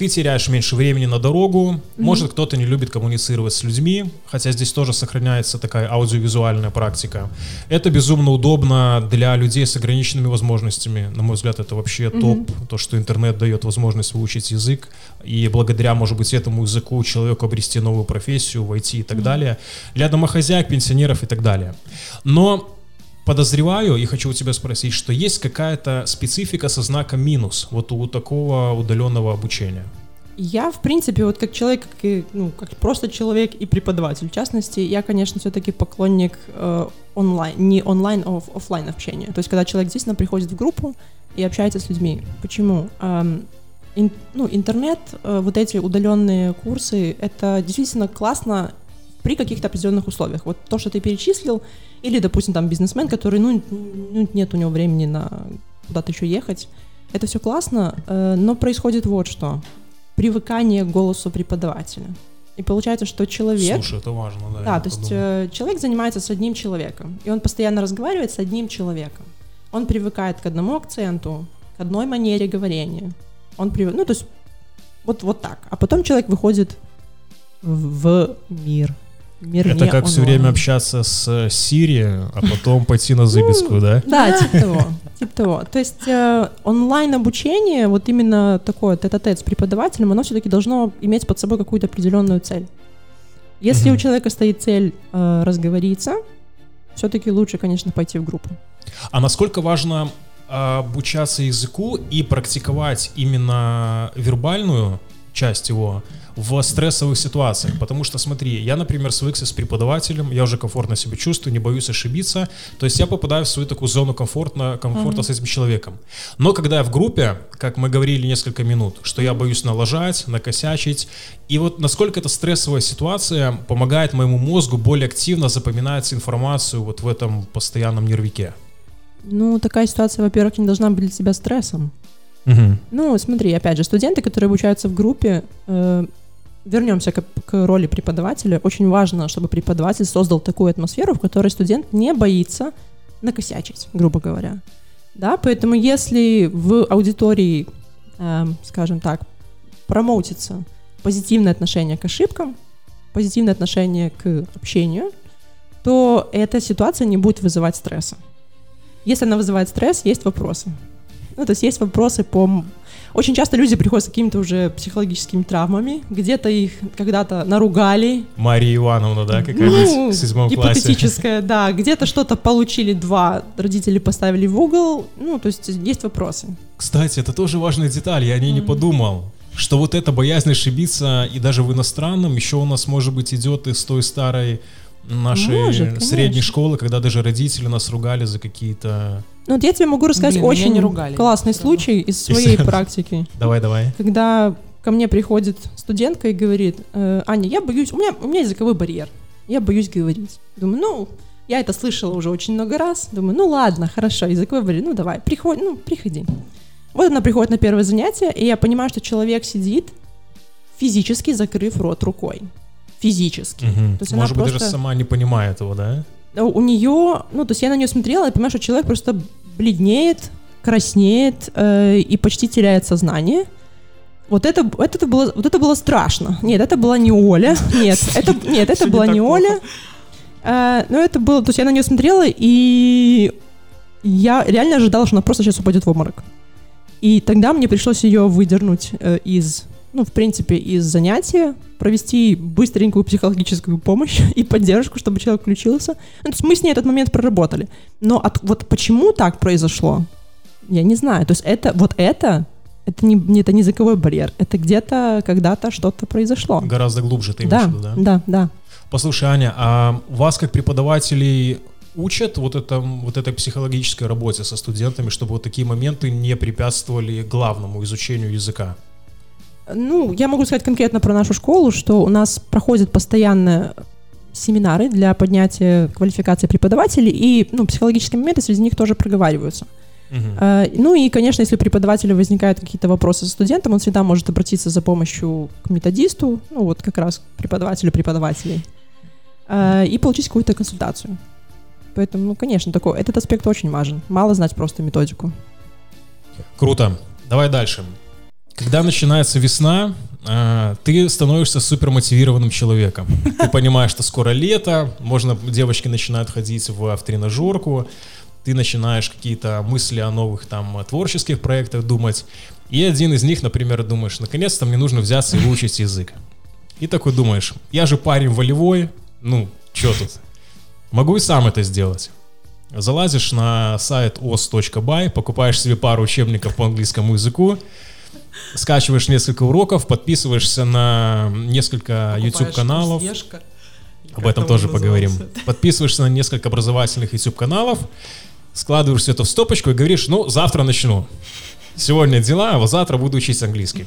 ты теряешь меньше времени на дорогу, mm-hmm. может кто-то не любит коммуницировать с людьми, хотя здесь тоже сохраняется такая аудиовизуальная практика. Это безумно удобно для людей с ограниченными возможностями. На мой взгляд, это вообще mm-hmm. топ, то, что интернет дает возможность выучить язык, и благодаря, может быть, этому языку человеку обрести новую профессию, войти и так mm-hmm. далее. Для домохозяек, пенсионеров и так далее. Но подозреваю и хочу у тебя спросить, что есть какая-то специфика со знаком минус вот у такого удаленного обучения? Я, в принципе, вот как человек, как, и, ну, как просто человек и преподаватель, в частности, я, конечно, все-таки поклонник э, онлайн, не онлайн, а офлайн общения. То есть, когда человек действительно приходит в группу и общается с людьми. Почему? Эм, ин, ну, интернет, э, вот эти удаленные курсы, это действительно классно при каких-то определенных условиях. Вот то, что ты перечислил, или, допустим, там бизнесмен, который, ну, ну нет у него времени на куда-то еще ехать. Это все классно, э, но происходит вот что. Привыкание к голосу преподавателя. И получается, что человек... Слушай, это важно, да. Да, то есть э, человек занимается с одним человеком, и он постоянно разговаривает с одним человеком. Он привыкает к одному акценту, к одной манере говорения. Он привык... Ну, то есть вот, вот так. А потом человек выходит в мир, Мир Это как все время общаться с Сири, а потом пойти на Зыбецкую, да? Да, типа того. Типа того. То есть э, онлайн-обучение, вот именно такое тет-а-тет с преподавателем, оно все-таки должно иметь под собой какую-то определенную цель. Если у человека стоит цель э, разговориться, все-таки лучше, конечно, пойти в группу. А насколько важно э, обучаться языку и практиковать именно вербальную часть его, в стрессовых ситуациях. Потому что, смотри, я, например, свыкся с преподавателем, я уже комфортно себя чувствую, не боюсь ошибиться. То есть я попадаю в свою такую зону комфортно, комфорта mm-hmm. с этим человеком. Но когда я в группе, как мы говорили несколько минут, что я боюсь налажать, накосячить, и вот насколько эта стрессовая ситуация помогает моему мозгу более активно запоминать информацию вот в этом постоянном нервике. Ну, такая ситуация, во-первых, не должна быть для тебя стрессом. Угу. Ну, смотри, опять же, студенты, которые обучаются в группе, э, вернемся к, к роли преподавателя. Очень важно, чтобы преподаватель создал такую атмосферу, в которой студент не боится накосячить, грубо говоря. Да, поэтому если в аудитории, э, скажем так, промоутится позитивное отношение к ошибкам, позитивное отношение к общению, то эта ситуация не будет вызывать стресса. Если она вызывает стресс, есть вопросы. Ну, то есть есть вопросы по очень часто люди приходят с какими-то уже психологическими травмами, где-то их когда-то наругали. Мария Ивановна, да, какая-нибудь ну, в седьмом классе. Гипотетическая, да, где-то что-то получили два, родители поставили в угол, ну, то есть есть вопросы. Кстати, это тоже важная деталь, я о ней mm-hmm. не подумал что вот эта боязнь ошибиться и даже в иностранном еще у нас, может быть, идет из той старой нашей Может, средней школы, когда даже родители нас ругали за какие-то... Ну вот я тебе могу рассказать Блин, очень не ругали, классный случай из своей практики. Давай, давай. Когда ко мне приходит студентка и говорит, э, Аня, я боюсь, у меня, у меня языковой барьер, я боюсь говорить. Думаю, ну, я это слышала уже очень много раз. Думаю, ну ладно, хорошо, языковой барьер, ну давай, приходи, ну, приходи. Вот она приходит на первое занятие, и я понимаю, что человек сидит, физически закрыв рот рукой физически. Угу. То есть Может быть, просто... даже сама не понимает этого, да? У нее, ну, то есть я на нее смотрела и понимаю, что человек просто бледнеет, краснеет э, и почти теряет сознание. Вот это, это, это, было, вот это было страшно. Нет, это была не Оля. Нет, это, нет, это была не Оля. Э, но это было... То есть я на нее смотрела, и я реально ожидала, что она просто сейчас упадет в обморок. И тогда мне пришлось ее выдернуть э, из ну, в принципе, из занятия, провести быстренькую психологическую помощь и поддержку, чтобы человек включился. Ну, то есть мы с ней этот момент проработали. Но от, вот почему так произошло, я не знаю. То есть это, вот это, это не, это не языковой барьер, это где-то когда-то что-то произошло. Гораздо глубже ты имеешь да, в виду, да? Да, да. Послушай, Аня, а вас как преподавателей учат вот, это, вот этой психологической работе со студентами, чтобы вот такие моменты не препятствовали главному изучению языка? Ну, я могу сказать конкретно про нашу школу, что у нас проходят постоянно семинары для поднятия квалификации преподавателей, и ну, психологические моменты среди них тоже проговариваются. Uh-huh. Ну и, конечно, если у преподавателя возникают какие-то вопросы со студентом, он всегда может обратиться за помощью к методисту, ну вот как раз к преподавателю преподавателей, а, и получить какую-то консультацию. Поэтому, ну, конечно, такой, этот аспект очень важен. Мало знать просто методику. Круто. Давай дальше. Когда начинается весна, а, ты становишься супер мотивированным человеком. Ты понимаешь, что скоро лето, можно, девочки начинают ходить в, в тренажерку, ты начинаешь какие-то мысли о новых там творческих проектах думать. И один из них, например, думаешь, наконец-то мне нужно взяться и выучить язык. И такой думаешь, я же парень волевой, ну, что тут? Могу и сам это сделать. Залазишь на сайт os.by, покупаешь себе пару учебников по английскому языку, скачиваешь несколько уроков, подписываешься на несколько YouTube-каналов. Об этом тоже поговорим. Подписываешься на несколько образовательных YouTube-каналов, складываешь все это в стопочку и говоришь, ну, завтра начну. Сегодня дела, а вот завтра буду учить английский.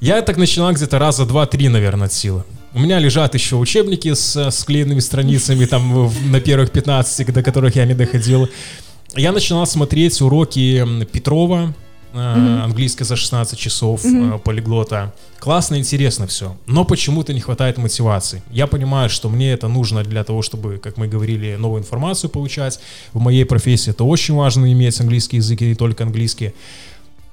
Я так начинал где-то раза два-три, наверное, от силы. У меня лежат еще учебники с склеенными страницами, там, на первых 15, до которых я не доходил. Я начинал смотреть уроки Петрова, mm-hmm. английский за 16 часов mm-hmm. полиглота. Классно, интересно все. Но почему-то не хватает мотивации. Я понимаю, что мне это нужно для того, чтобы, как мы говорили, новую информацию получать. В моей профессии это очень важно иметь английский язык и не только английский.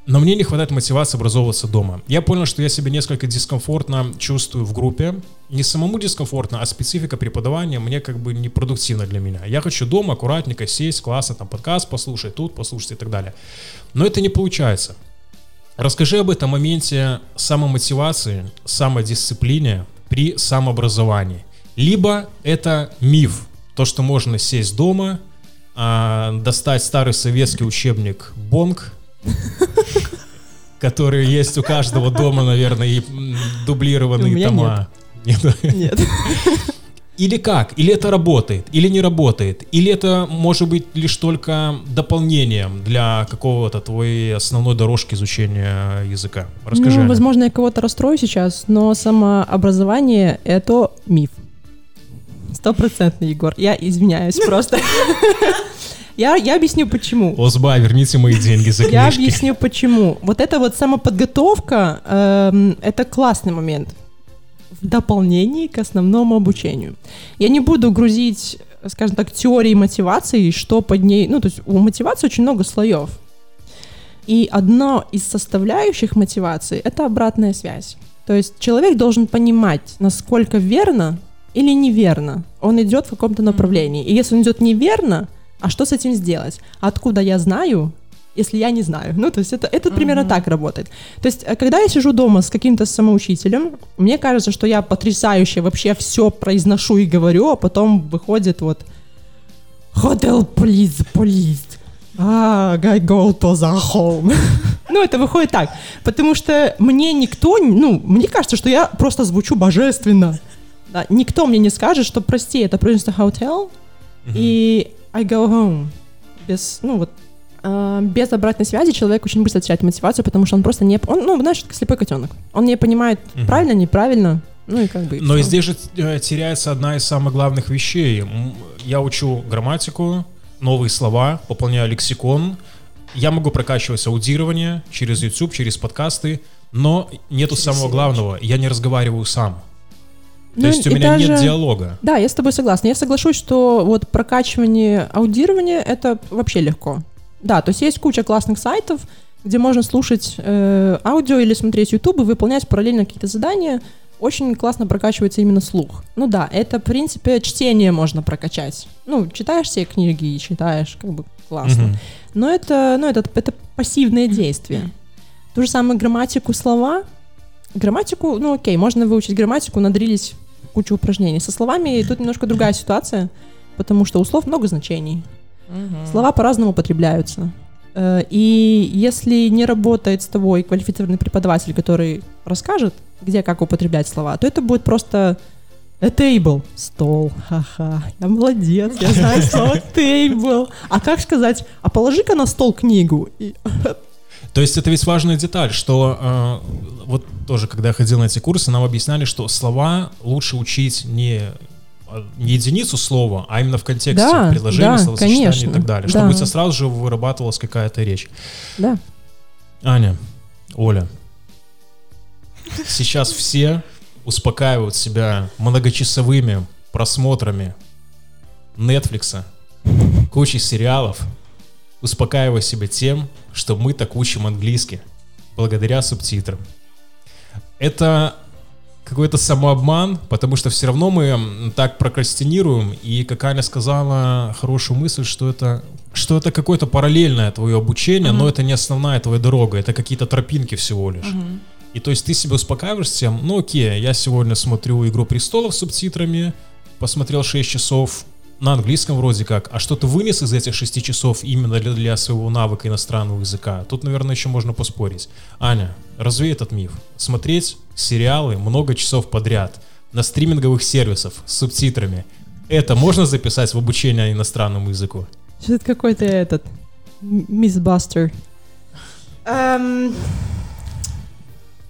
Но мне не хватает мотивации образовываться дома. Я понял, что я себя несколько дискомфортно чувствую в группе. Не самому дискомфортно, а специфика преподавания мне как бы непродуктивна для меня. Я хочу дома аккуратненько сесть, классно, там подкаст послушать, тут послушать и так далее. Но это не получается. Расскажи об этом моменте самомотивации, самодисциплине при самообразовании. Либо это миф, то, что можно сесть дома, а, достать старый советский учебник Бонг, который есть у каждого дома, наверное, и дублированные тома. Нет. Нет. Или как? Или это работает, или не работает? Или это может быть лишь только дополнением для какого-то твоей основной дорожки изучения языка? Расскажи. Ну, возможно, я кого-то расстрою сейчас, но самообразование — это миф. Стопроцентный, Егор. Я извиняюсь просто. Я, я объясню почему. Озба, верните мои деньги за книжки. Я объясню почему. Вот эта вот самоподготовка, э, это классный момент в дополнении к основному обучению. Я не буду грузить, скажем так, теории мотивации, что под ней... Ну, то есть у мотивации очень много слоев. И одно из составляющих мотивации — это обратная связь. То есть человек должен понимать, насколько верно или неверно он идет в каком-то направлении. И если он идет неверно, а что с этим сделать? Откуда я знаю, если я не знаю. Ну, то есть это, это примерно так работает. То есть, э, когда я сижу дома с каким-то самоучителем, мне кажется, что я потрясающе вообще все произношу и говорю, а потом выходит вот Hotel, please, please. А, I go to the home. ну, это выходит так. Потому что мне никто, ну, мне кажется, что я просто звучу божественно. Да, никто мне не скажет, что, прости, это просто hotel, и I go home. Без, ну, вот, э, без обратной связи человек очень быстро теряет мотивацию, потому что он просто не... Он, ну, знаешь, как слепой котенок. Он не понимает, Мгм. правильно, неправильно, ну и как бы... и Но и здесь же э, теряется одна из самых главных вещей. Я учу грамматику, новые слова, пополняю лексикон. Я могу прокачивать аудирование через YouTube, через подкасты, но нету Через самого главного. Я не разговариваю сам. То Ну, есть у меня нет даже- диалога. Да, я с тобой согласна. Я соглашусь, что вот прокачивание аудирования — это вообще легко. Да, то есть есть куча классных сайтов, где можно слушать э, аудио или смотреть YouTube и выполнять параллельно какие-то задания. Очень классно прокачивается именно слух. Ну да, это, в принципе, чтение можно прокачать. Ну, читаешь все книги и читаешь, как бы классно. Мгм. Но это, ну, это, это пассивное действие. Ту же самую грамматику слова. Грамматику, ну окей, можно выучить грамматику, надрились кучу упражнений. Со словами тут немножко другая ситуация, потому что у слов много значений. Мгм. Слова по-разному употребляются. Э, И если не работает с тобой квалифицированный преподаватель, который расскажет, где как употреблять слова, то это будет просто a table. Стол. Ха-ха. Я молодец, я знаю слово table. А как сказать, а положи-ка на стол книгу. И- То есть это ведь важная деталь, что э, вот тоже, когда я ходил на эти курсы, нам объясняли, что слова лучше учить не а, не единицу слова, а именно в контексте Да, предложения, да, словосочетания конечно, и так далее, да. чтобы у тебя сразу же вырабатывалась какая-то речь. Да. Аня, Оля, сейчас все успокаивают себя многочасовыми просмотрами Netflix, кучей сериалов, успокаивая себя тем, что мы так учим английский благодаря субтитрам. Это какой-то самообман, потому что все равно мы так прокрастинируем, и как Аня сказала хорошую мысль, что это что это какое-то параллельное твое обучение, но это не основная твоя дорога, это какие-то тропинки всего лишь. Мгм. И то есть ты себя успокаиваешь тем, ну окей, я сегодня смотрю «Игру престолов» с субтитрами, посмотрел 6 часов на английском вроде как, а что ты вынес из этих 6 часов именно для, для своего навыка иностранного языка? Тут, наверное, еще можно поспорить. Аня, развей этот миф. Смотреть сериалы много часов подряд на стриминговых сервисах с субтитрами. Это можно записать в обучение иностранному языку? Что это какой-то этот Мисс Бастер.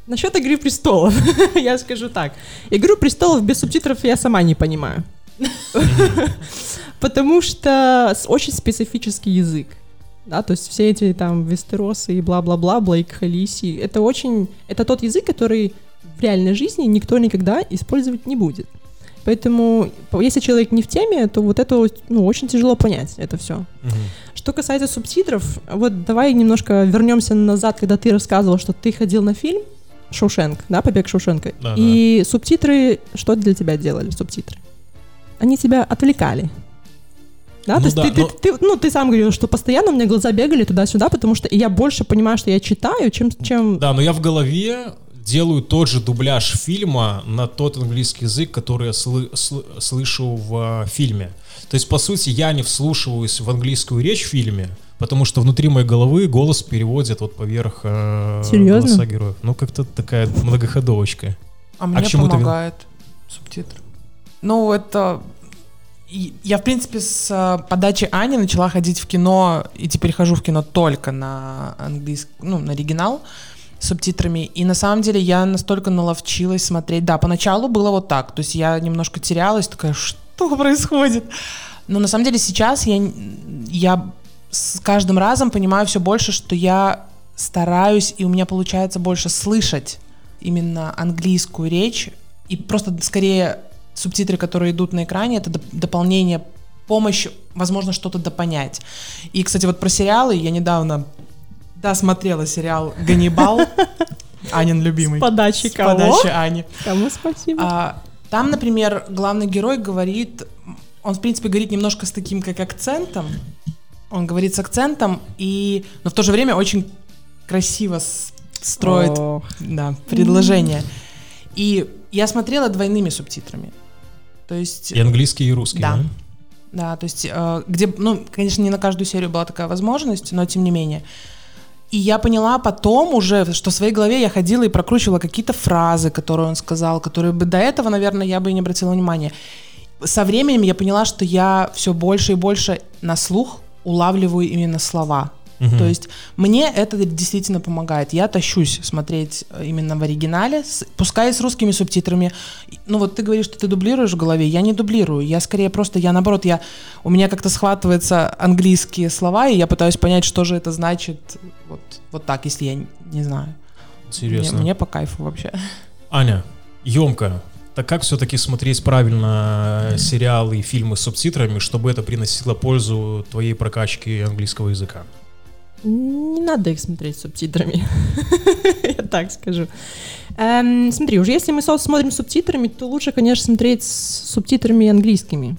Насчет Игры престолов, я скажу так. Игру престолов без субтитров я сама не понимаю. Потому что очень специфический язык. Да, то есть все эти там Вестеросы и бла-бла-бла, Блейк Халиси, это очень, это тот язык, который в реальной жизни никто никогда использовать не будет. Поэтому, по- если человек не в теме, то вот это ну, очень тяжело понять, это все. Что касается субтитров, вот давай немножко вернемся назад, когда ты рассказывал, что ты ходил на фильм Шоушенк, да, «Побег Шоушенка», Да, и субтитры, что для тебя делали субтитры? Они тебя отвлекали. Да, Ну то есть да, ты, ты- но- ты- ну, ты сам говорил, что постоянно у меня глаза бегали туда-сюда, потому что я больше понимаю, что я читаю, чем... чем... Да, но я в голове делаю тот же дубляж фильма на тот английский язык, который я слы- сл- слышу в э, фильме. То есть, по сути, я не вслушиваюсь в английскую речь в фильме, потому что внутри моей головы голос переводит вот поверх э, Серьезно? голоса героев. Ну, как-то такая многоходовочка. А мне к чему ты помогает субтитры. Ну, это... Я, в принципе, с э, подачи Ани начала ходить в кино, и теперь хожу в кино только на английский, ну, на оригинал с субтитрами. И на самом деле я настолько наловчилась смотреть. Да, поначалу было вот так. То есть я немножко терялась, такая, что происходит? Но на самом деле сейчас я, я с каждым разом понимаю все больше, что я стараюсь, и у меня получается больше слышать именно английскую речь, и просто скорее субтитры, которые идут на экране, это доп- дополнение, помощь, возможно, что-то допонять. И, кстати, вот про сериалы я недавно досмотрела сериал «Ганнибал», Анин любимый. подачи С подачи Ани. Кому спасибо? А, там, например, главный герой говорит, он, в принципе, говорит немножко с таким, как акцентом. Он говорит с акцентом, и, но в то же время очень красиво с- строит О, да, предложение. И я смотрела двойными субтитрами. То есть... И английский, и русский, Да. да? Да, то есть, э, где, ну, конечно, не на каждую серию была такая возможность, но тем не менее. И я поняла потом уже, что в своей голове я ходила и прокручивала какие-то фразы, которые он сказал, которые бы до этого, наверное, я бы и не обратила внимания. Со временем я поняла, что я все больше и больше на слух улавливаю именно слова. Мгм. То есть мне это действительно помогает. Я тащусь смотреть э, именно в оригинале, с- пускай с русскими субтитрами. Ну вот ты говоришь, что ты дублируешь в голове, я не дублирую. Я скорее просто, я наоборот, я, у меня как-то схватываются английские слова, и я пытаюсь понять, что же это значит вот, вот так, если я не, не знаю. Интересно. Мне, мне по кайфу вообще. Аня, емко. Так как все-таки смотреть правильно э, сериалы и фильмы с субтитрами, чтобы это приносило пользу твоей прокачке английского языка? Не надо их смотреть с субтитрами. Я так скажу. Эм, смотри, уже если мы смотрим с субтитрами, то лучше, конечно, смотреть с субтитрами английскими.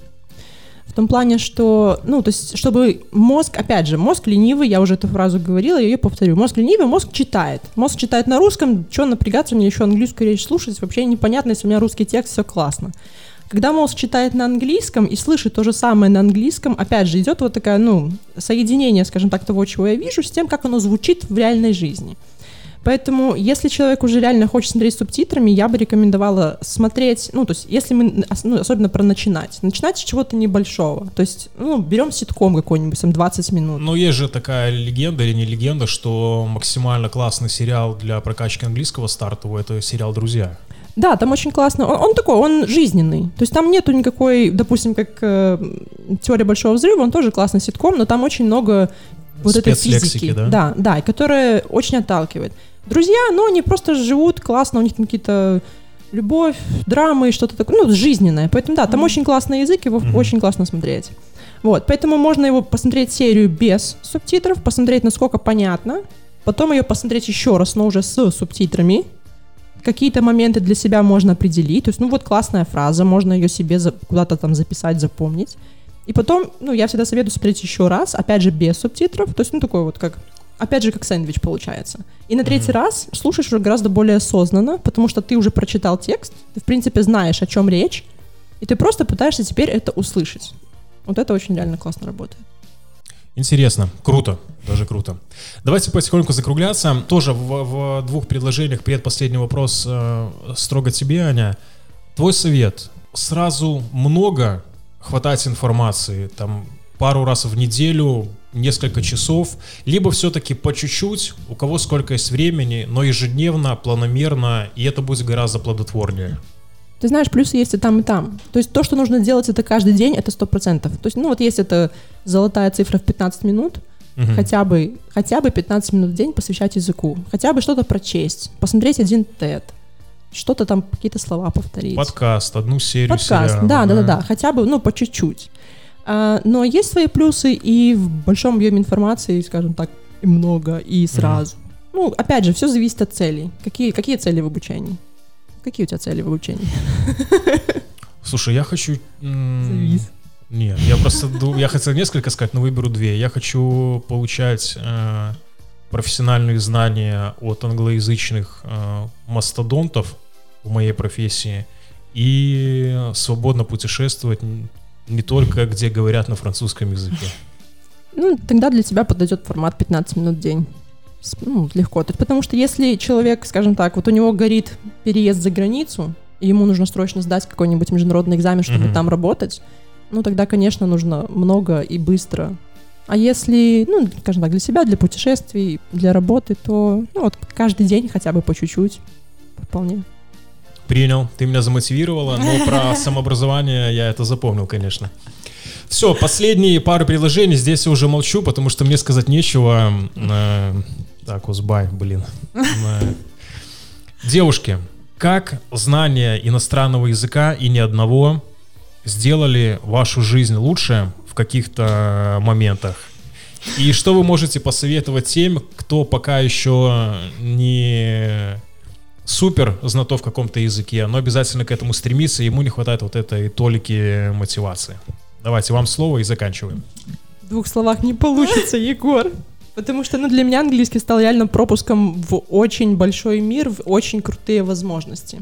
В том плане, что, ну, то есть, чтобы мозг, опять же, мозг ленивый, я уже эту фразу говорила, я ее повторю. Мозг ленивый, мозг читает. Мозг читает на русском, что напрягаться, мне еще английскую речь слушать, вообще непонятно, если у меня русский текст, все классно. Когда мозг читает на английском и слышит то же самое на английском, опять же, идет вот такая, ну, соединение, скажем так, того, чего я вижу, с тем, как оно звучит в реальной жизни. Поэтому, если человек уже реально хочет смотреть субтитрами, я бы рекомендовала смотреть, ну, то есть, если мы, ну, особенно про начинать, начинать с чего-то небольшого. То есть, ну, берем ситком какой-нибудь, там, 20 минут. Ну, есть же такая легенда или не легенда, что максимально классный сериал для прокачки английского стартового — это сериал «Друзья». Да, там очень классно. Он, он такой, он жизненный. То есть там нету никакой, допустим, как э, теория большого взрыва, он тоже классный ситком, но там очень много вот этой физики. да? Да, да, и которая очень отталкивает. Друзья, ну, они просто живут классно, у них там какие-то любовь, драмы, что-то такое, ну, жизненное. Поэтому, да, там очень классный язык, его Мгм. очень классно смотреть. Вот, поэтому можно его посмотреть серию без субтитров, посмотреть, насколько понятно, потом ее посмотреть еще раз, но уже с субтитрами, какие-то моменты для себя можно определить. То есть, ну вот классная фраза, можно ее себе за- куда-то там записать, запомнить. И потом, ну, я всегда советую смотреть еще раз, опять же, без субтитров. То есть, ну, такой вот как, опять же, как сэндвич получается. И на третий Мгм. раз слушаешь уже гораздо более осознанно, потому что ты уже прочитал текст, ты, в принципе, знаешь, о чем речь, и ты просто пытаешься теперь это услышать. Вот это очень реально классно работает. Интересно, круто, даже круто. Давайте потихоньку закругляться. Тоже в, в двух предложениях предпоследний вопрос э, строго тебе, Аня. Твой совет. Сразу много хватать информации, там пару раз в неделю, несколько часов, либо все-таки по чуть-чуть, у кого сколько есть времени, но ежедневно, планомерно, и это будет гораздо плодотворнее. Ты знаешь, плюсы есть и там, и там. То есть то, что нужно делать это каждый день, это сто процентов. То есть, ну вот есть эта золотая цифра в 15 минут, Мгм. хотя бы, хотя бы 15 минут в день посвящать языку, хотя бы что-то прочесть, посмотреть один тет, что-то там, какие-то слова повторить. Подкаст, одну серию Подкаст, сериала, да, да, да, да, хотя бы, ну, по чуть-чуть. А, но есть свои плюсы и в большом объеме информации, скажем так, и много, и сразу. Ну, опять же, все зависит от целей. Какие, какие цели в обучении? Какие у тебя цели в обучении? Слушай, я хочу... Завис. Нет, я просто... Я хотел несколько сказать, но выберу две. Я хочу получать э, профессиональные знания от англоязычных э, мастодонтов в моей профессии и свободно путешествовать не только где говорят на французском языке. Ну, тогда для тебя подойдет формат 15 минут в день. Ну, легко. То есть, Потому что если человек, скажем так, вот у него горит переезд за границу, и ему нужно срочно сдать какой-нибудь международный экзамен, чтобы Мгм. там работать, ну, тогда, конечно, нужно много и быстро. А если, ну, скажем так, для себя, для путешествий, для работы, то, ну, вот каждый день хотя бы по чуть-чуть. Вполне. Принял, ты меня замотивировала, но про самообразование я это запомнил, конечно. Все, последние пару предложений, здесь я уже молчу, потому что мне сказать нечего. Так, Узбай, блин. Девушки, как знание иностранного языка и ни одного сделали вашу жизнь лучше в каких-то моментах? И что вы можете посоветовать тем, кто пока еще не супер знаток в каком-то языке, но обязательно к этому стремится, ему не хватает вот этой толики мотивации. Давайте вам слово и заканчиваем. В двух словах не получится, Егор. Потому что, ну, для меня английский стал реально пропуском в очень большой мир, в очень крутые возможности.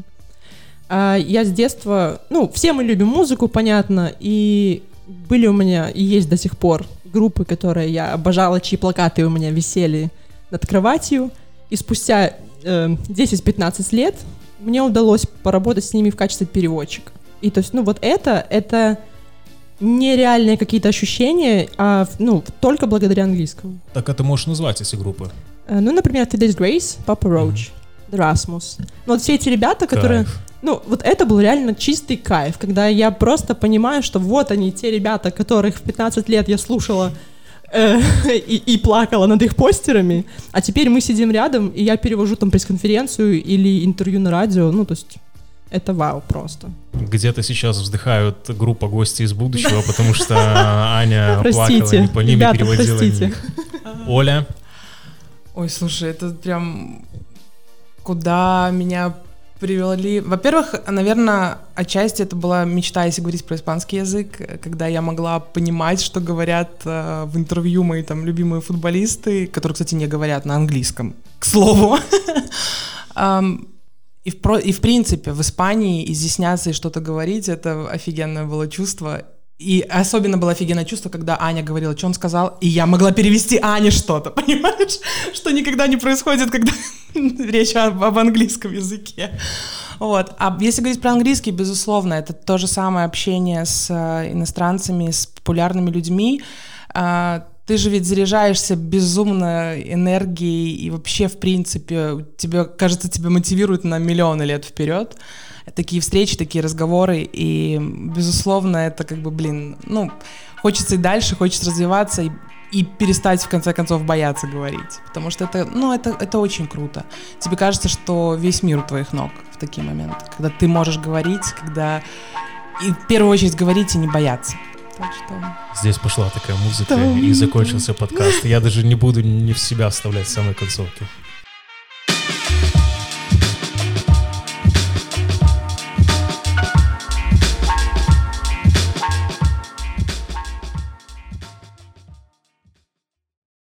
А я с детства, ну, все мы любим музыку, понятно, и были у меня, и есть до сих пор группы, которые я обожала, чьи плакаты у меня висели над кроватью, и спустя э, 10-15 лет мне удалось поработать с ними в качестве переводчика. И то есть, ну, вот это, это нереальные какие-то ощущения, а, ну, только благодаря английскому. Так а ты можешь назвать эти группы? Э, Ну, например, Today's Grace, Papa Roach, Rasmus. Ну, вот все эти ребята, которые... Кайф. Ну, вот это был реально чистый кайф, когда я просто понимаю, что вот они, те ребята, которых в 15 лет я слушала э, и, и плакала над их постерами, а теперь мы сидим рядом, и я перевожу там пресс-конференцию или интервью на радио, ну, то есть это вау просто. Где-то сейчас вздыхают группа гости из будущего, потому что Аня плакала, не по ними ребята, переводила. Оля, Ой, слушай, это прям куда меня привели. Во-первых, наверное, отчасти это была мечта, если говорить про испанский язык, когда я могла понимать, что говорят э, в интервью мои там любимые футболисты, которые, кстати, не говорят на английском, к слову. И в, про- и в принципе в Испании изъясняться и что-то говорить, это офигенное было чувство. И особенно было офигенное чувство, когда Аня говорила, что он сказал, и я могла перевести Ане что-то, понимаешь? Что никогда не происходит, когда речь об, об английском языке. Вот. А если говорить про английский, безусловно, это то же самое общение с э, иностранцами, с популярными людьми. Ты же ведь заряжаешься безумно энергией и вообще, в принципе, тебе, кажется, тебя мотивирует на миллионы лет вперед. Такие встречи, такие разговоры, и, безусловно, это как бы, блин, ну, хочется и дальше, хочется развиваться и, и перестать, в конце концов, бояться говорить. Потому что это, ну, это, это очень круто. Тебе кажется, что весь мир у твоих ног в такие моменты, когда ты можешь говорить, когда... И в первую очередь говорить и не бояться. Так что... здесь пошла такая музыка, Там. и закончился подкаст. Я даже не буду не в себя вставлять в самой концовке.